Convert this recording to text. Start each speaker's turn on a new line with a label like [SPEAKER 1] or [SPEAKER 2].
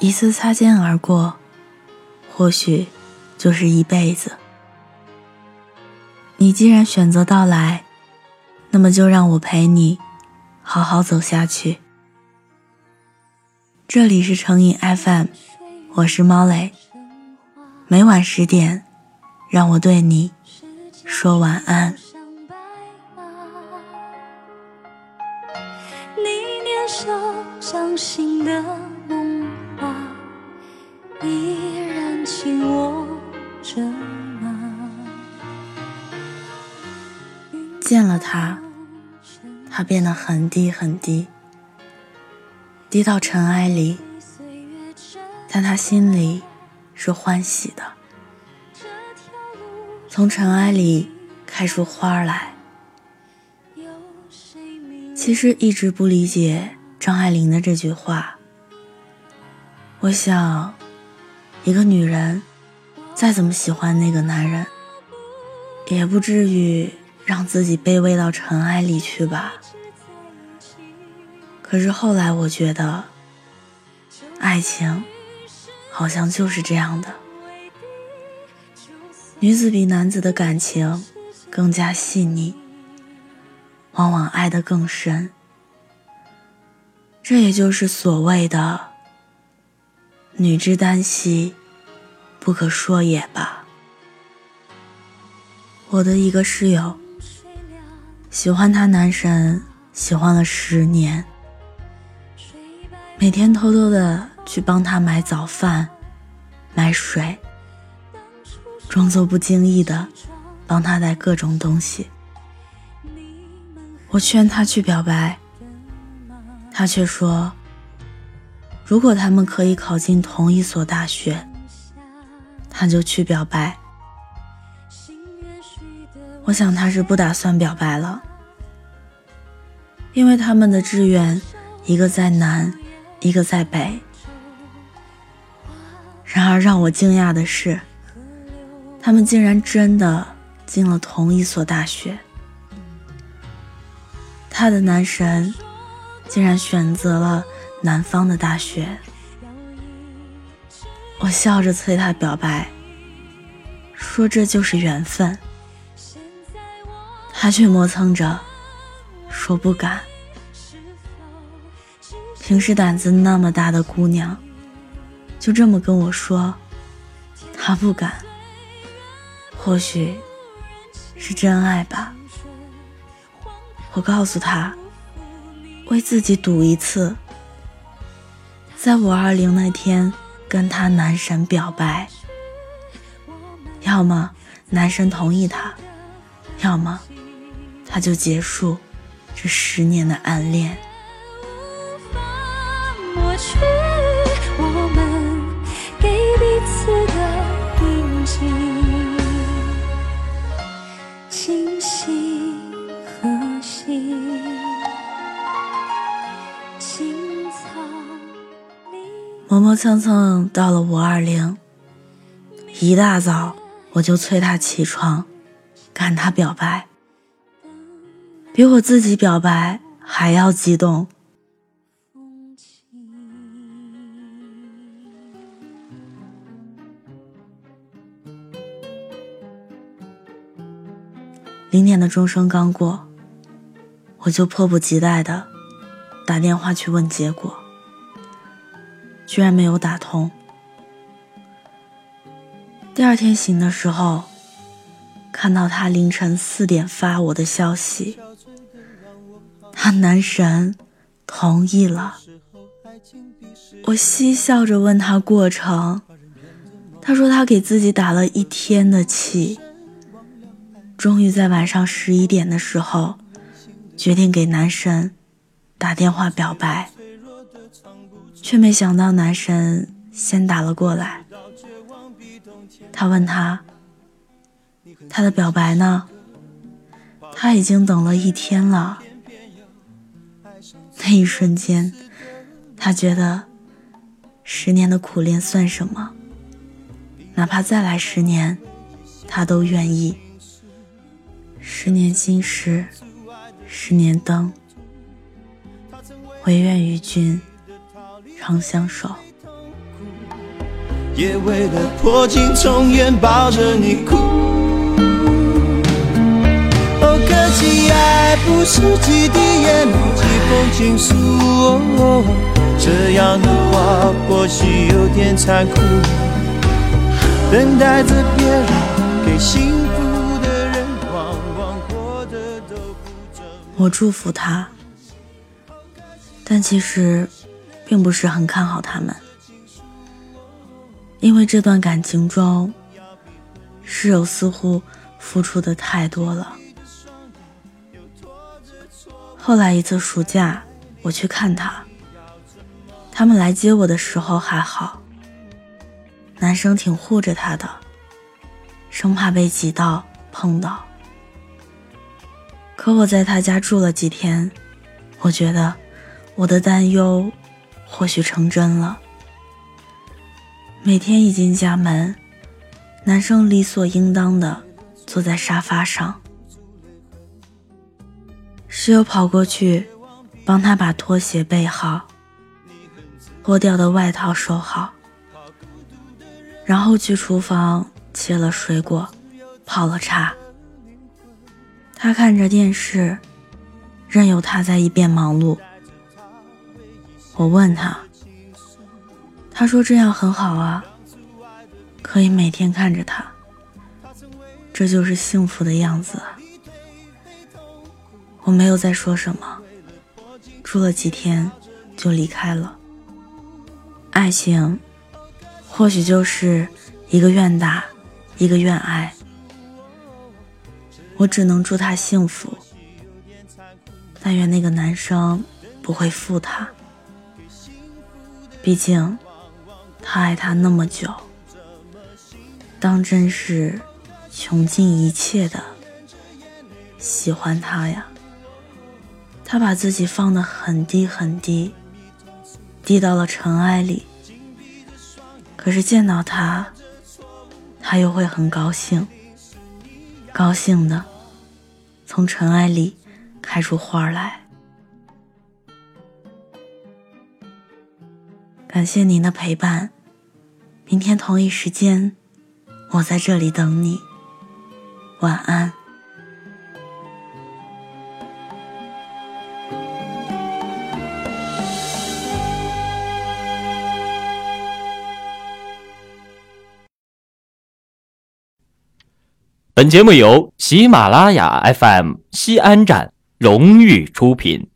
[SPEAKER 1] 一次擦肩而过，或许就是一辈子。你既然选择到来，那么就让我陪你好好走下去。这里是成瘾 FM，我是猫磊。每晚十点，让我对你说晚安。
[SPEAKER 2] 你年少掌心的梦话，依然紧握着吗？
[SPEAKER 1] 见了他，他变得很低很低，低到尘埃里，但他心里。是欢喜的，从尘埃里开出花来。其实一直不理解张爱玲的这句话。我想，一个女人再怎么喜欢那个男人，也不至于让自己卑微到尘埃里去吧。可是后来我觉得，爱情。好像就是这样的，女子比男子的感情更加细腻，往往爱得更深。这也就是所谓的“女之耽兮，不可说也”吧。我的一个室友，喜欢他男神，喜欢了十年，每天偷偷的。去帮他买早饭、买水，装作不经意的帮他带各种东西。我劝他去表白，他却说：“如果他们可以考进同一所大学，他就去表白。”我想他是不打算表白了，因为他们的志愿一个在南，一个在北。然而让我惊讶的是，他们竟然真的进了同一所大学。他的男神竟然选择了南方的大学。我笑着催他表白，说这就是缘分。他却磨蹭着说不敢。平时胆子那么大的姑娘。就这么跟我说，他不敢，或许是真爱吧。我告诉他，为自己赌一次，在五二零那天跟他男神表白，要么男神同意他，要么他就结束这十年的暗恋。磨磨蹭蹭到了五二零，一大早我就催他起床，赶他表白，比我自己表白还要激动。零点的钟声刚过，我就迫不及待的打电话去问结果。居然没有打通。第二天醒的时候，看到他凌晨四点发我的消息，他男神同意了。我嬉笑着问他过程，他说他给自己打了一天的气，终于在晚上十一点的时候，决定给男神打电话表白。却没想到男神先打了过来。他问他：“他的表白呢？”他已经等了一天了。那一瞬间，他觉得十年的苦练算什么？哪怕再来十年，他都愿意。十年心事，十年灯，唯愿与君长相守。
[SPEAKER 3] 也为了破镜重圆抱着你哭。哦，可惜爱不是几滴眼泪几封情书。哦，这样的话或许有点残酷。等待着别人给幸福的人，往往过得都不。
[SPEAKER 1] 我祝福他，但其实并不是很看好他们。因为这段感情中，室友似乎付出的太多了。后来一次暑假，我去看他，他们来接我的时候还好，男生挺护着他的，生怕被挤到碰到。可我在他家住了几天，我觉得我的担忧或许成真了。每天一进家门，男生理所应当的坐在沙发上，室友跑过去帮他把拖鞋备好，脱掉的外套收好，然后去厨房切了水果，泡了茶。他看着电视，任由他在一边忙碌。我问他。他说：“这样很好啊，可以每天看着他，这就是幸福的样子。”我没有再说什么，住了几天就离开了。爱情，或许就是一个愿打，一个愿挨。我只能祝他幸福，但愿那个男生不会负他，毕竟。他爱她那么久，当真是穷尽一切的喜欢他呀。他把自己放得很低很低，低到了尘埃里。可是见到他，他又会很高兴，高兴的从尘埃里开出花来。感谢您的陪伴，明天同一时间，我在这里等你。晚安。
[SPEAKER 4] 本节目由喜马拉雅 FM 西安站荣誉出品。